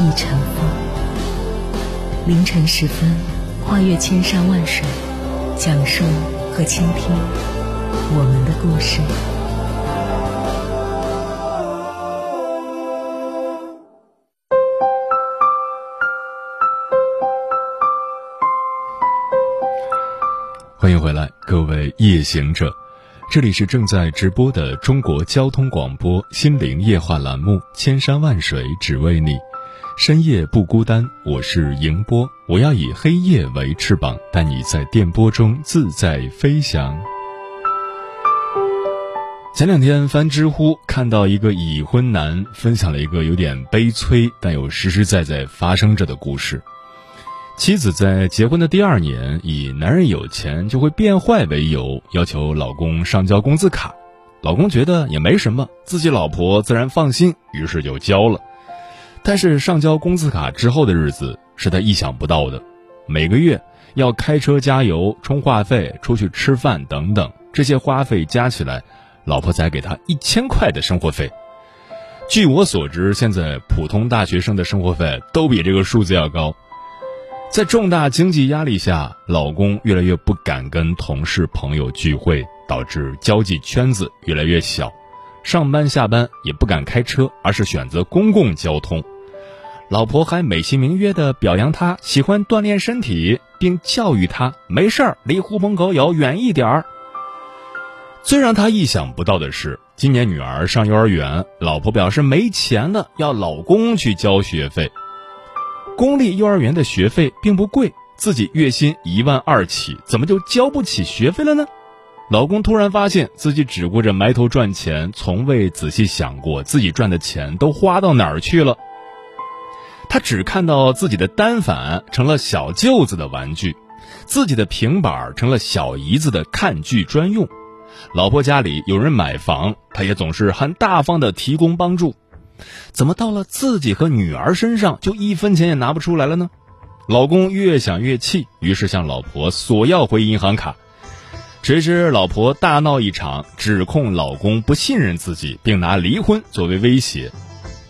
已成风。凌晨时分，跨越千山万水，讲述和倾听我们的故事。欢迎回来，各位夜行者，这里是正在直播的中国交通广播心灵夜话栏目《千山万水只为你》，深夜不孤单，我是迎波，我要以黑夜为翅膀，带你在电波中自在飞翔。前两天翻知乎，看到一个已婚男分享了一个有点悲催但又实实在在发生着的故事。妻子在结婚的第二年，以男人有钱就会变坏为由，要求老公上交工资卡。老公觉得也没什么，自己老婆自然放心，于是就交了。但是上交工资卡之后的日子是他意想不到的，每个月要开车加油、充话费、出去吃饭等等，这些花费加起来，老婆才给他一千块的生活费。据我所知，现在普通大学生的生活费都比这个数字要高。在重大经济压力下，老公越来越不敢跟同事朋友聚会，导致交际圈子越来越小。上班下班也不敢开车，而是选择公共交通。老婆还美其名曰的表扬他喜欢锻炼身体，并教育他没事儿离狐朋狗友远一点儿。最让他意想不到的是，今年女儿上幼儿园，老婆表示没钱了，要老公去交学费。公立幼儿园的学费并不贵，自己月薪一万二起，怎么就交不起学费了呢？老公突然发现自己只顾着埋头赚钱，从未仔细想过自己赚的钱都花到哪儿去了。他只看到自己的单反成了小舅子的玩具，自己的平板成了小姨子的看剧专用，老婆家里有人买房，他也总是很大方的提供帮助。怎么到了自己和女儿身上就一分钱也拿不出来了呢？老公越想越气，于是向老婆索要回银行卡。谁知老婆大闹一场，指控老公不信任自己，并拿离婚作为威胁。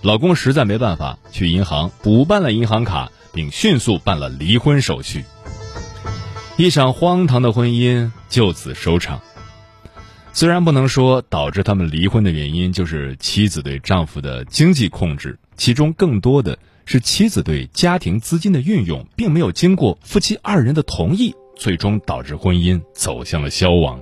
老公实在没办法，去银行补办了银行卡，并迅速办了离婚手续。一场荒唐的婚姻就此收场。虽然不能说导致他们离婚的原因就是妻子对丈夫的经济控制，其中更多的是妻子对家庭资金的运用并没有经过夫妻二人的同意，最终导致婚姻走向了消亡。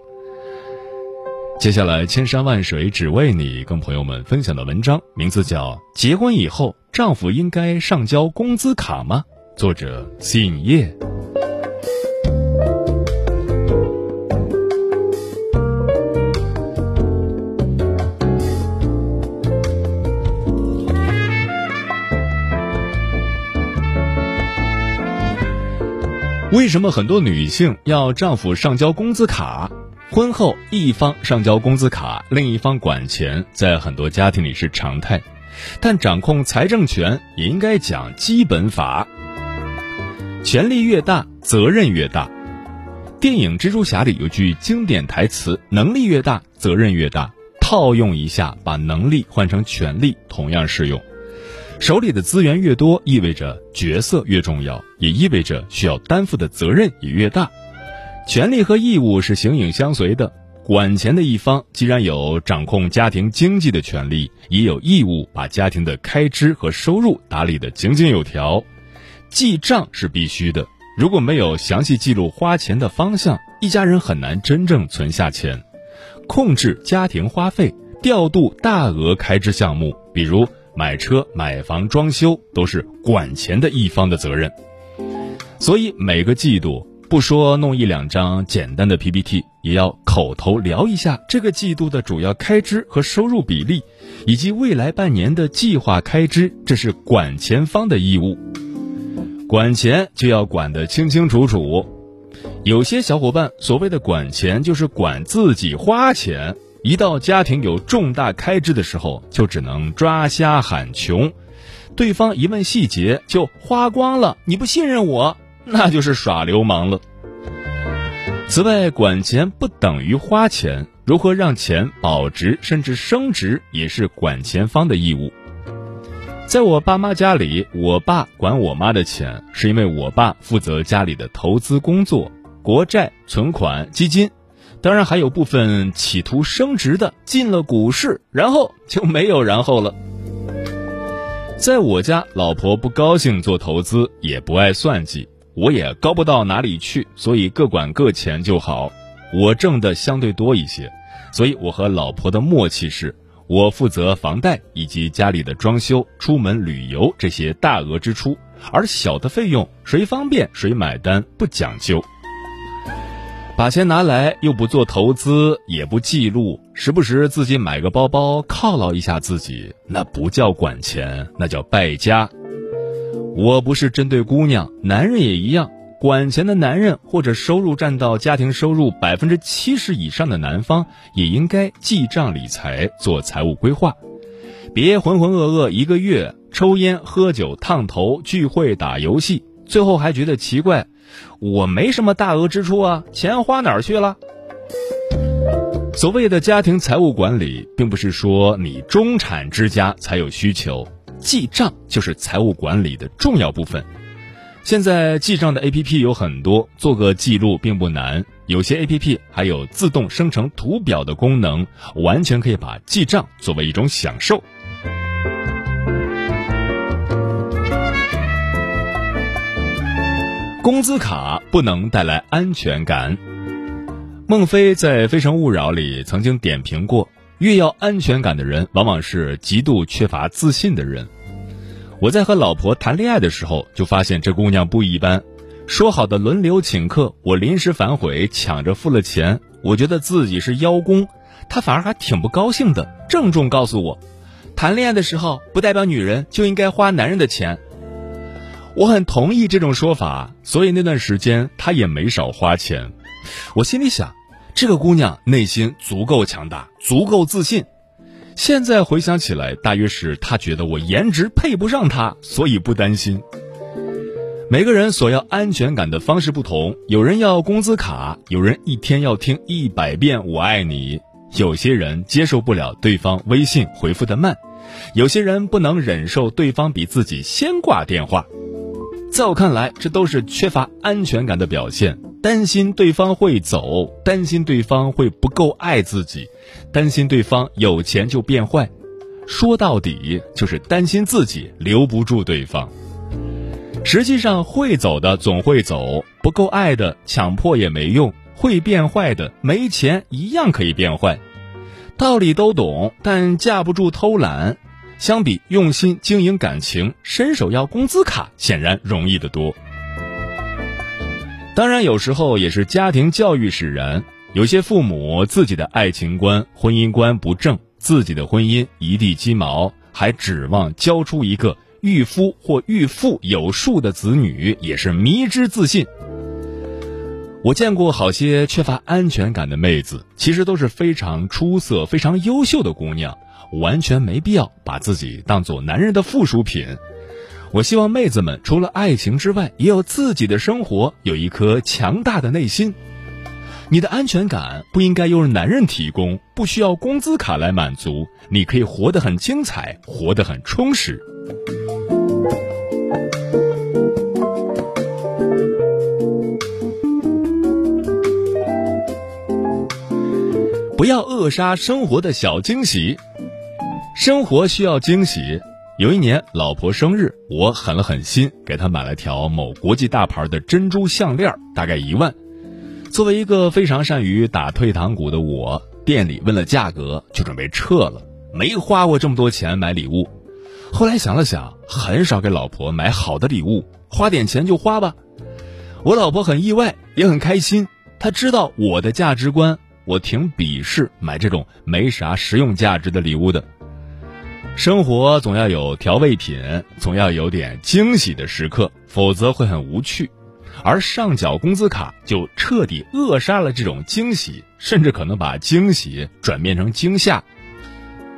接下来，千山万水只为你，跟朋友们分享的文章名字叫《结婚以后丈夫应该上交工资卡吗》，作者信叶。为什么很多女性要丈夫上交工资卡？婚后一方上交工资卡，另一方管钱，在很多家庭里是常态。但掌控财政权也应该讲基本法。权力越大，责任越大。电影《蜘蛛侠》里有句经典台词：“能力越大，责任越大。”套用一下，把能力换成权力，同样适用。手里的资源越多，意味着角色越重要，也意味着需要担负的责任也越大。权利和义务是形影相随的。管钱的一方既然有掌控家庭经济的权利，也有义务把家庭的开支和收入打理得井井有条。记账是必须的，如果没有详细记录花钱的方向，一家人很难真正存下钱。控制家庭花费，调度大额开支项目，比如。买车、买房、装修都是管钱的一方的责任，所以每个季度不说弄一两张简单的 PPT，也要口头聊一下这个季度的主要开支和收入比例，以及未来半年的计划开支，这是管钱方的义务。管钱就要管得清清楚楚。有些小伙伴所谓的管钱，就是管自己花钱。一到家庭有重大开支的时候，就只能抓瞎喊穷。对方一问细节，就花光了。你不信任我，那就是耍流氓了。此外，管钱不等于花钱，如何让钱保值甚至升值，也是管钱方的义务。在我爸妈家里，我爸管我妈的钱，是因为我爸负责家里的投资工作，国债、存款、基金，当然还有部分企图升值的进了股市，然后就没有然后了。在我家，老婆不高兴做投资，也不爱算计，我也高不到哪里去，所以各管各钱就好。我挣的相对多一些，所以我和老婆的默契是，我负责房贷以及家里的装修、出门旅游这些大额支出，而小的费用谁方便谁买单，不讲究。把钱拿来又不做投资，也不记录，时不时自己买个包包犒劳一下自己，那不叫管钱，那叫败家。我不是针对姑娘，男人也一样，管钱的男人或者收入占到家庭收入百分之七十以上的男方，也应该记账理财，做财务规划，别浑浑噩噩一个月，抽烟喝酒烫头聚会打游戏，最后还觉得奇怪。我没什么大额支出啊，钱花哪儿去了？所谓的家庭财务管理，并不是说你中产之家才有需求，记账就是财务管理的重要部分。现在记账的 A P P 有很多，做个记录并不难。有些 A P P 还有自动生成图表的功能，完全可以把记账作为一种享受。工资卡不能带来安全感。孟非在《非诚勿扰》里曾经点评过：越要安全感的人，往往是极度缺乏自信的人。我在和老婆谈恋爱的时候，就发现这姑娘不一般。说好的轮流请客，我临时反悔，抢着付了钱，我觉得自己是邀功，她反而还挺不高兴的，郑重告诉我：谈恋爱的时候，不代表女人就应该花男人的钱。我很同意这种说法，所以那段时间她也没少花钱。我心里想，这个姑娘内心足够强大，足够自信。现在回想起来，大约是她觉得我颜值配不上她，所以不担心。每个人索要安全感的方式不同，有人要工资卡，有人一天要听一百遍“我爱你”，有些人接受不了对方微信回复的慢，有些人不能忍受对方比自己先挂电话。在我看来，这都是缺乏安全感的表现，担心对方会走，担心对方会不够爱自己，担心对方有钱就变坏，说到底就是担心自己留不住对方。实际上，会走的总会走，不够爱的强迫也没用，会变坏的没钱一样可以变坏。道理都懂，但架不住偷懒。相比用心经营感情，伸手要工资卡显然容易得多。当然，有时候也是家庭教育使然，有些父母自己的爱情观、婚姻观不正，自己的婚姻一地鸡毛，还指望教出一个御夫或御妇有数的子女，也是迷之自信。我见过好些缺乏安全感的妹子，其实都是非常出色、非常优秀的姑娘。完全没必要把自己当做男人的附属品。我希望妹子们除了爱情之外，也有自己的生活，有一颗强大的内心。你的安全感不应该由男人提供，不需要工资卡来满足。你可以活得很精彩，活得很充实。不要扼杀生活的小惊喜。生活需要惊喜。有一年，老婆生日，我狠了狠心，给她买了条某国际大牌的珍珠项链，大概一万。作为一个非常善于打退堂鼓的我，店里问了价格，就准备撤了。没花过这么多钱买礼物。后来想了想，很少给老婆买好的礼物，花点钱就花吧。我老婆很意外，也很开心。她知道我的价值观，我挺鄙视买这种没啥实用价值的礼物的。生活总要有调味品，总要有点惊喜的时刻，否则会很无趣。而上缴工资卡就彻底扼杀了这种惊喜，甚至可能把惊喜转变成惊吓。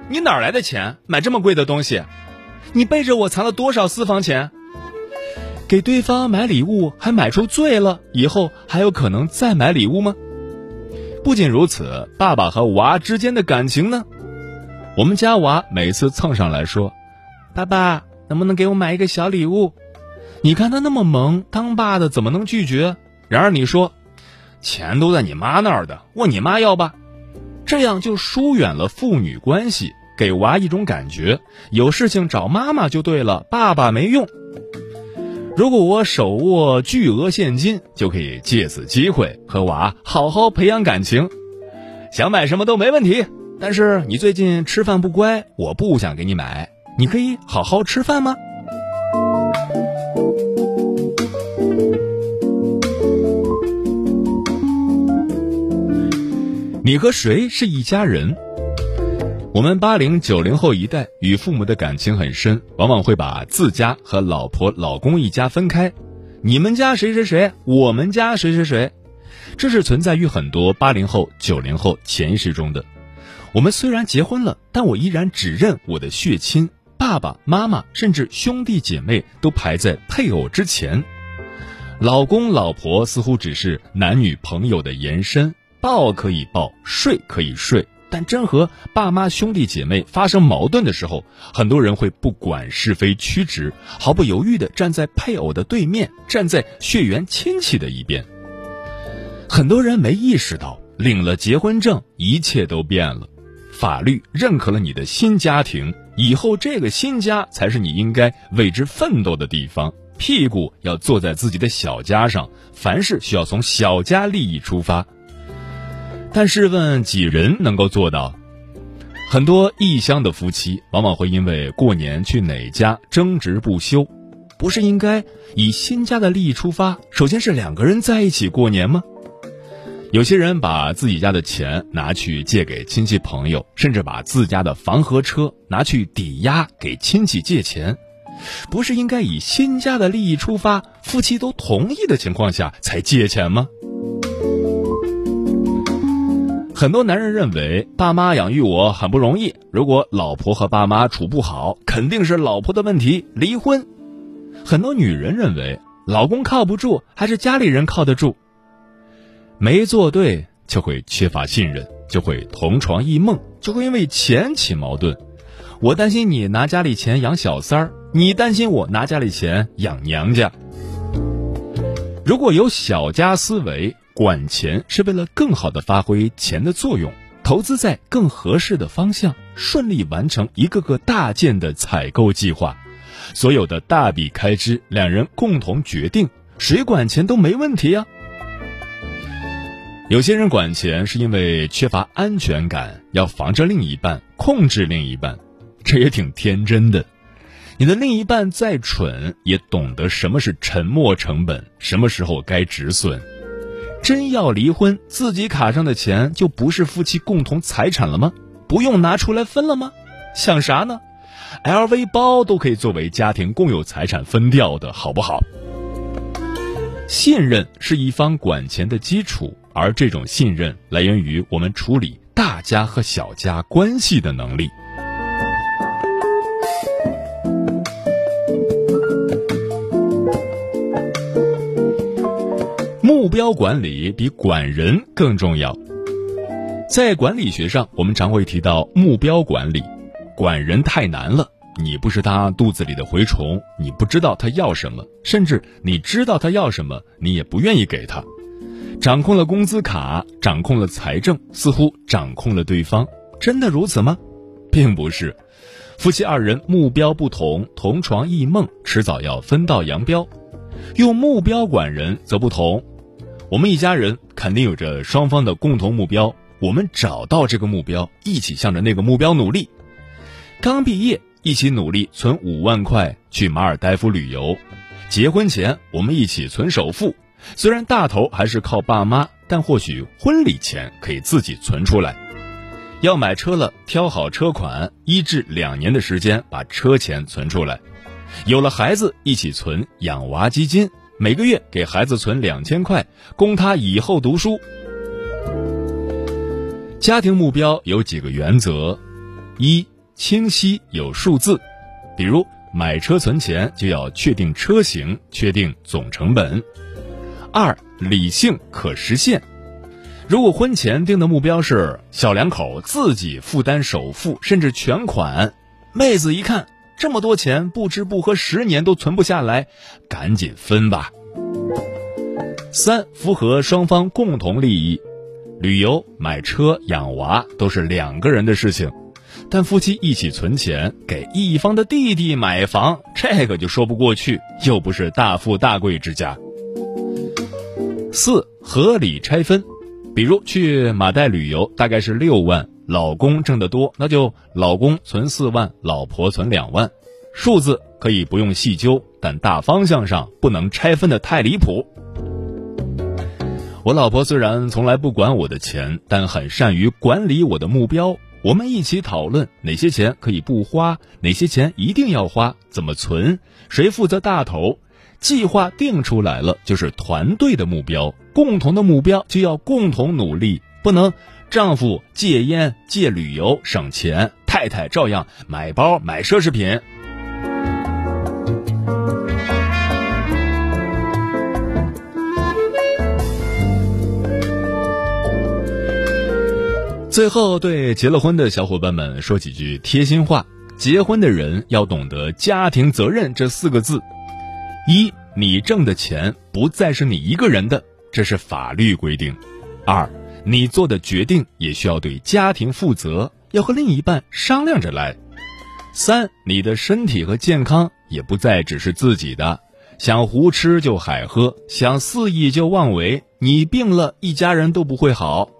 你哪来的钱买这么贵的东西？你背着我藏了多少私房钱？给对方买礼物还买出罪了，以后还有可能再买礼物吗？不仅如此，爸爸和娃之间的感情呢？我们家娃每次蹭上来说：“爸爸，能不能给我买一个小礼物？”你看他那么萌，当爸的怎么能拒绝？然而你说，钱都在你妈那儿的，问你妈要吧，这样就疏远了父女关系，给娃一种感觉，有事情找妈妈就对了，爸爸没用。如果我手握巨额现金，就可以借此机会和娃好好培养感情，想买什么都没问题。但是你最近吃饭不乖，我不想给你买，你可以好好吃饭吗？你和谁是一家人？我们八零九零后一代与父母的感情很深，往往会把自家和老婆老公一家分开。你们家谁谁谁，我们家谁谁谁，这是存在于很多八零后九零后潜意识中的。我们虽然结婚了，但我依然只认我的血亲，爸爸妈妈甚至兄弟姐妹都排在配偶之前。老公老婆似乎只是男女朋友的延伸。抱可以抱，睡可以睡，但真和爸妈、兄弟姐妹发生矛盾的时候，很多人会不管是非曲直，毫不犹豫地站在配偶的对面，站在血缘亲戚的一边。很多人没意识到，领了结婚证，一切都变了，法律认可了你的新家庭，以后这个新家才是你应该为之奋斗的地方，屁股要坐在自己的小家上，凡事需要从小家利益出发。但试问几人能够做到？很多异乡的夫妻往往会因为过年去哪家争执不休，不是应该以新家的利益出发，首先是两个人在一起过年吗？有些人把自己家的钱拿去借给亲戚朋友，甚至把自家的房和车拿去抵押给亲戚借钱，不是应该以新家的利益出发，夫妻都同意的情况下才借钱吗？很多男人认为爸妈养育我很不容易，如果老婆和爸妈处不好，肯定是老婆的问题，离婚。很多女人认为老公靠不住，还是家里人靠得住。没做对就会缺乏信任，就会同床异梦，就会因为钱起矛盾。我担心你拿家里钱养小三儿，你担心我拿家里钱养娘家。如果有小家思维。管钱是为了更好的发挥钱的作用，投资在更合适的方向，顺利完成一个个大件的采购计划。所有的大笔开支，两人共同决定，谁管钱都没问题呀。有些人管钱是因为缺乏安全感，要防着另一半，控制另一半，这也挺天真的。你的另一半再蠢，也懂得什么是沉没成本，什么时候该止损。真要离婚，自己卡上的钱就不是夫妻共同财产了吗？不用拿出来分了吗？想啥呢？LV 包都可以作为家庭共有财产分掉的，好不好？信任是一方管钱的基础，而这种信任来源于我们处理大家和小家关系的能力。标管理比管人更重要。在管理学上，我们常会提到目标管理。管人太难了，你不是他肚子里的蛔虫，你不知道他要什么，甚至你知道他要什么，你也不愿意给他。掌控了工资卡，掌控了财政，似乎掌控了对方。真的如此吗？并不是。夫妻二人目标不同，同床异梦，迟早要分道扬镳。用目标管人则不同。我们一家人肯定有着双方的共同目标，我们找到这个目标，一起向着那个目标努力。刚毕业，一起努力存五万块去马尔代夫旅游；结婚前，我们一起存首付，虽然大头还是靠爸妈，但或许婚礼钱可以自己存出来。要买车了，挑好车款，一至两年的时间把车钱存出来。有了孩子，一起存养娃基金，每个月给孩子存两千块，供他以后读书。家庭目标有几个原则：一、清晰有数字，比如买车存钱就要确定车型，确定总成本；二、理性可实现。如果婚前定的目标是小两口自己负担首付甚至全款，妹子一看。这么多钱，不吃不喝十年都存不下来，赶紧分吧。三，符合双方共同利益，旅游、买车、养娃都是两个人的事情，但夫妻一起存钱给一方的弟弟买房，这个就说不过去，又不是大富大贵之家。四，合理拆分，比如去马代旅游，大概是六万。老公挣得多，那就老公存四万，老婆存两万，数字可以不用细究，但大方向上不能拆分的太离谱。我老婆虽然从来不管我的钱，但很善于管理我的目标。我们一起讨论哪些钱可以不花，哪些钱一定要花，怎么存，谁负责大头。计划定出来了，就是团队的目标，共同的目标就要共同努力，不能。丈夫戒烟戒旅游省钱，太太照样买包买奢侈品。最后，对结了婚的小伙伴们说几句贴心话：结婚的人要懂得家庭责任这四个字。一，你挣的钱不再是你一个人的，这是法律规定。二。你做的决定也需要对家庭负责，要和另一半商量着来。三，你的身体和健康也不再只是自己的，想胡吃就海喝，想肆意就妄为，你病了，一家人都不会好。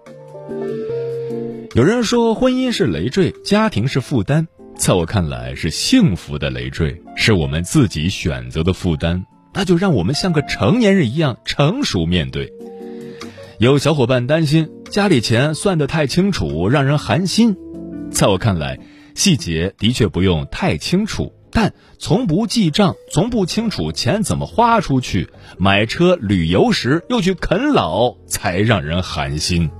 有人说婚姻是累赘，家庭是负担，在我看来是幸福的累赘，是我们自己选择的负担，那就让我们像个成年人一样成熟面对。有小伙伴担心家里钱算得太清楚，让人寒心。在我看来，细节的确不用太清楚，但从不记账，从不清楚钱怎么花出去，买车旅游时又去啃老，才让人寒心。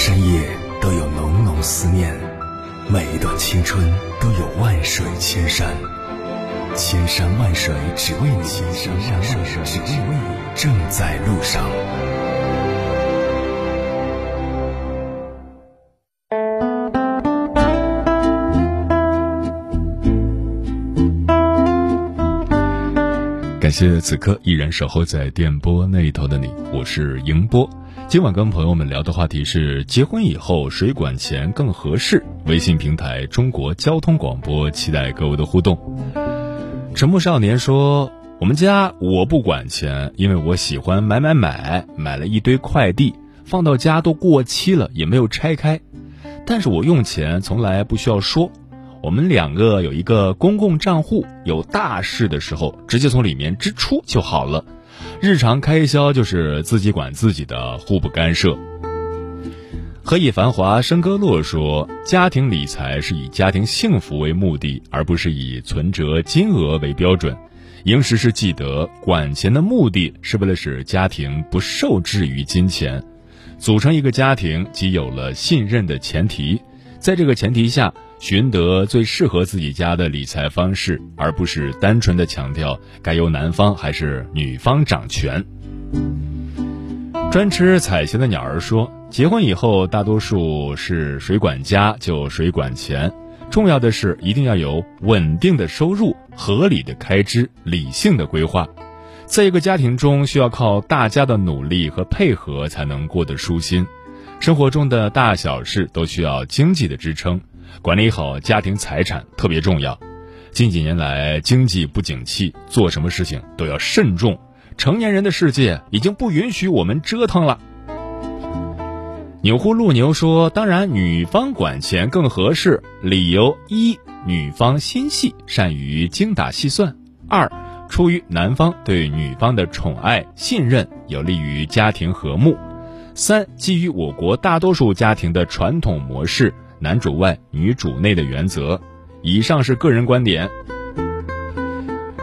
深夜都有浓浓思念，每一段青春都有万水千山，千山万水只为你，千山万水只为你，正在路上。感谢此刻依然守候在电波那一头的你，我是迎波。今晚跟朋友们聊的话题是：结婚以后谁管钱更合适？微信平台中国交通广播，期待各位的互动。沉默少年说：“我们家我不管钱，因为我喜欢买买买，买了一堆快递，放到家都过期了，也没有拆开。但是我用钱从来不需要说，我们两个有一个公共账户，有大事的时候直接从里面支出就好了。”日常开销就是自己管自己的，互不干涉。何以繁华笙歌落说，家庭理财是以家庭幸福为目的，而不是以存折金额为标准。应时时记得，管钱的目的是为了使家庭不受制于金钱。组成一个家庭，即有了信任的前提，在这个前提下。寻得最适合自己家的理财方式，而不是单纯的强调该由男方还是女方掌权。专吃彩旗的鸟儿说：“结婚以后，大多数是谁管家就谁管钱，重要的是一定要有稳定的收入、合理的开支、理性的规划。在一个家庭中，需要靠大家的努力和配合才能过得舒心。生活中的大小事都需要经济的支撑。”管理好家庭财产特别重要。近几年来，经济不景气，做什么事情都要慎重。成年人的世界已经不允许我们折腾了。钮祜禄牛说：“当然，女方管钱更合适。理由一，女方心细，善于精打细算；二，出于男方对女方的宠爱、信任，有利于家庭和睦；三，基于我国大多数家庭的传统模式，男主外女主内的原则。以上是个人观点。”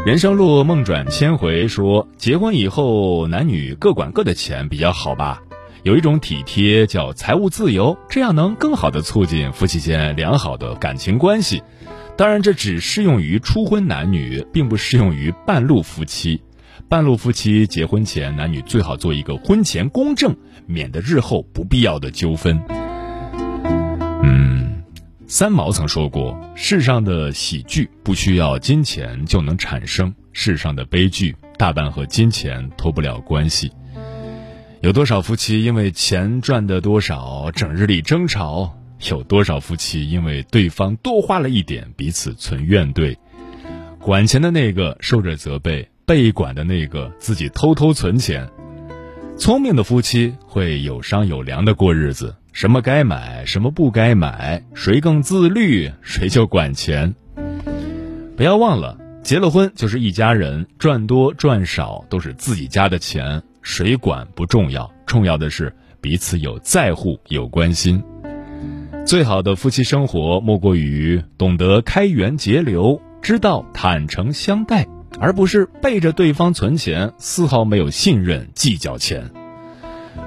人生路梦转千回说：“结婚以后，男女各管各的钱比较好吧？”有一种体贴叫财务自由，这样能更好的促进夫妻间良好的感情关系。当然，这只适用于初婚男女，并不适用于半路夫妻。半路夫妻结婚前，男女最好做一个婚前公证，免得日后不必要的纠纷。三毛曾说过：“世上的喜剧不需要金钱就能产生，世上的悲剧大半和金钱脱不了关系。”有多少夫妻因为钱赚的多少，整日里争吵？有多少夫妻因为对方多花了一点，彼此存怨怼？管钱的那个受着责备，被管的那个自己偷偷存钱。聪明的夫妻会有商有量的过日子，什么该买，什么不该买，谁更自律，谁就管钱。不要忘了，结了婚就是一家人，赚多赚少都是自己家的钱。谁管不重要，重要的是彼此有在乎、有关心。最好的夫妻生活，莫过于懂得开源节流，知道坦诚相待，而不是背着对方存钱，丝毫没有信任，计较钱。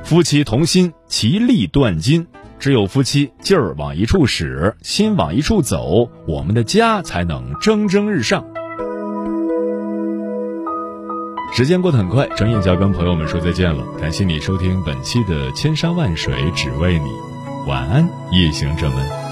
夫妻同心，其利断金。只有夫妻劲儿往一处使，心往一处走，我们的家才能蒸蒸日上。时间过得很快，转眼就要跟朋友们说再见了。感谢你收听本期的《千山万水只为你》，晚安，夜行者们。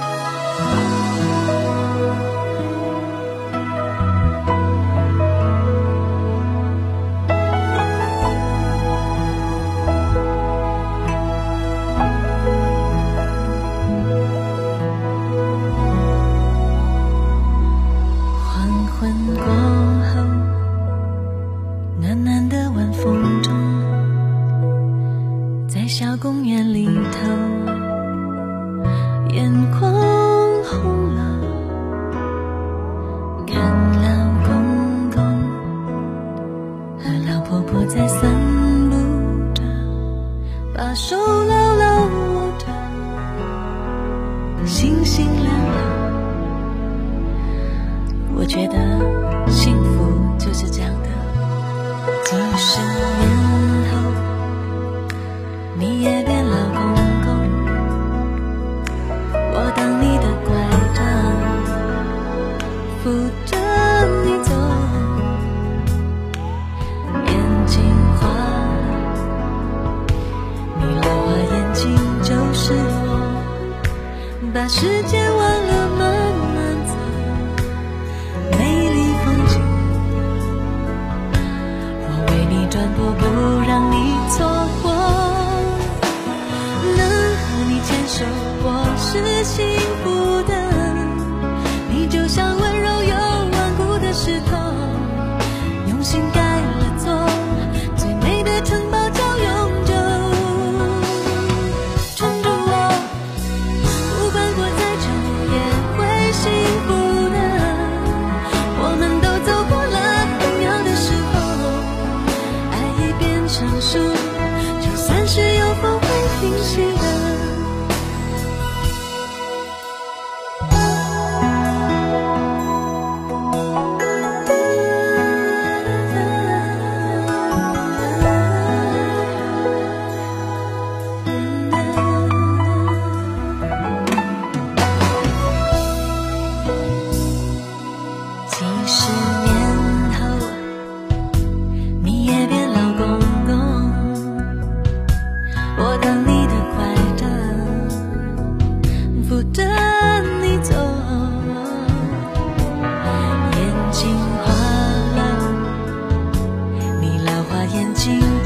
老公。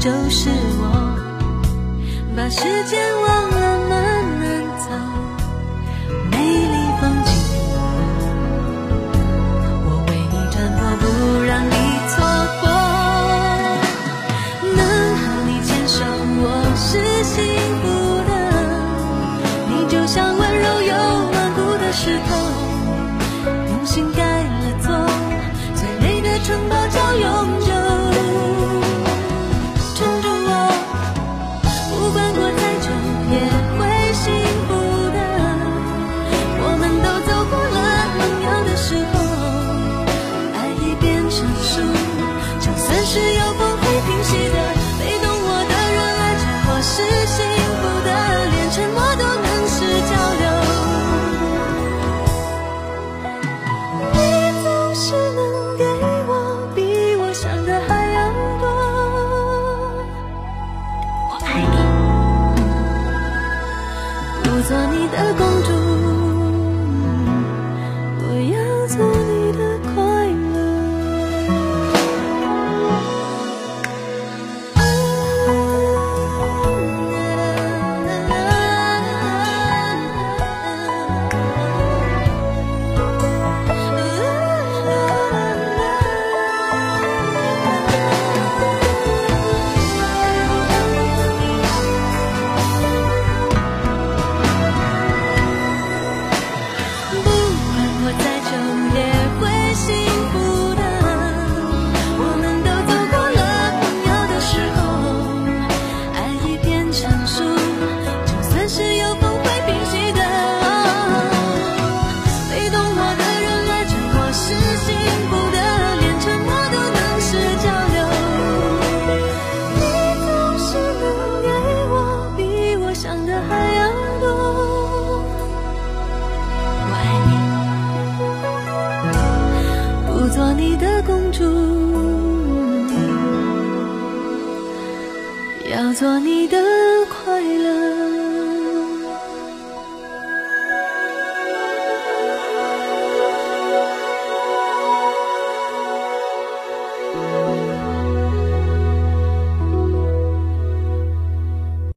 就是我把时间忘了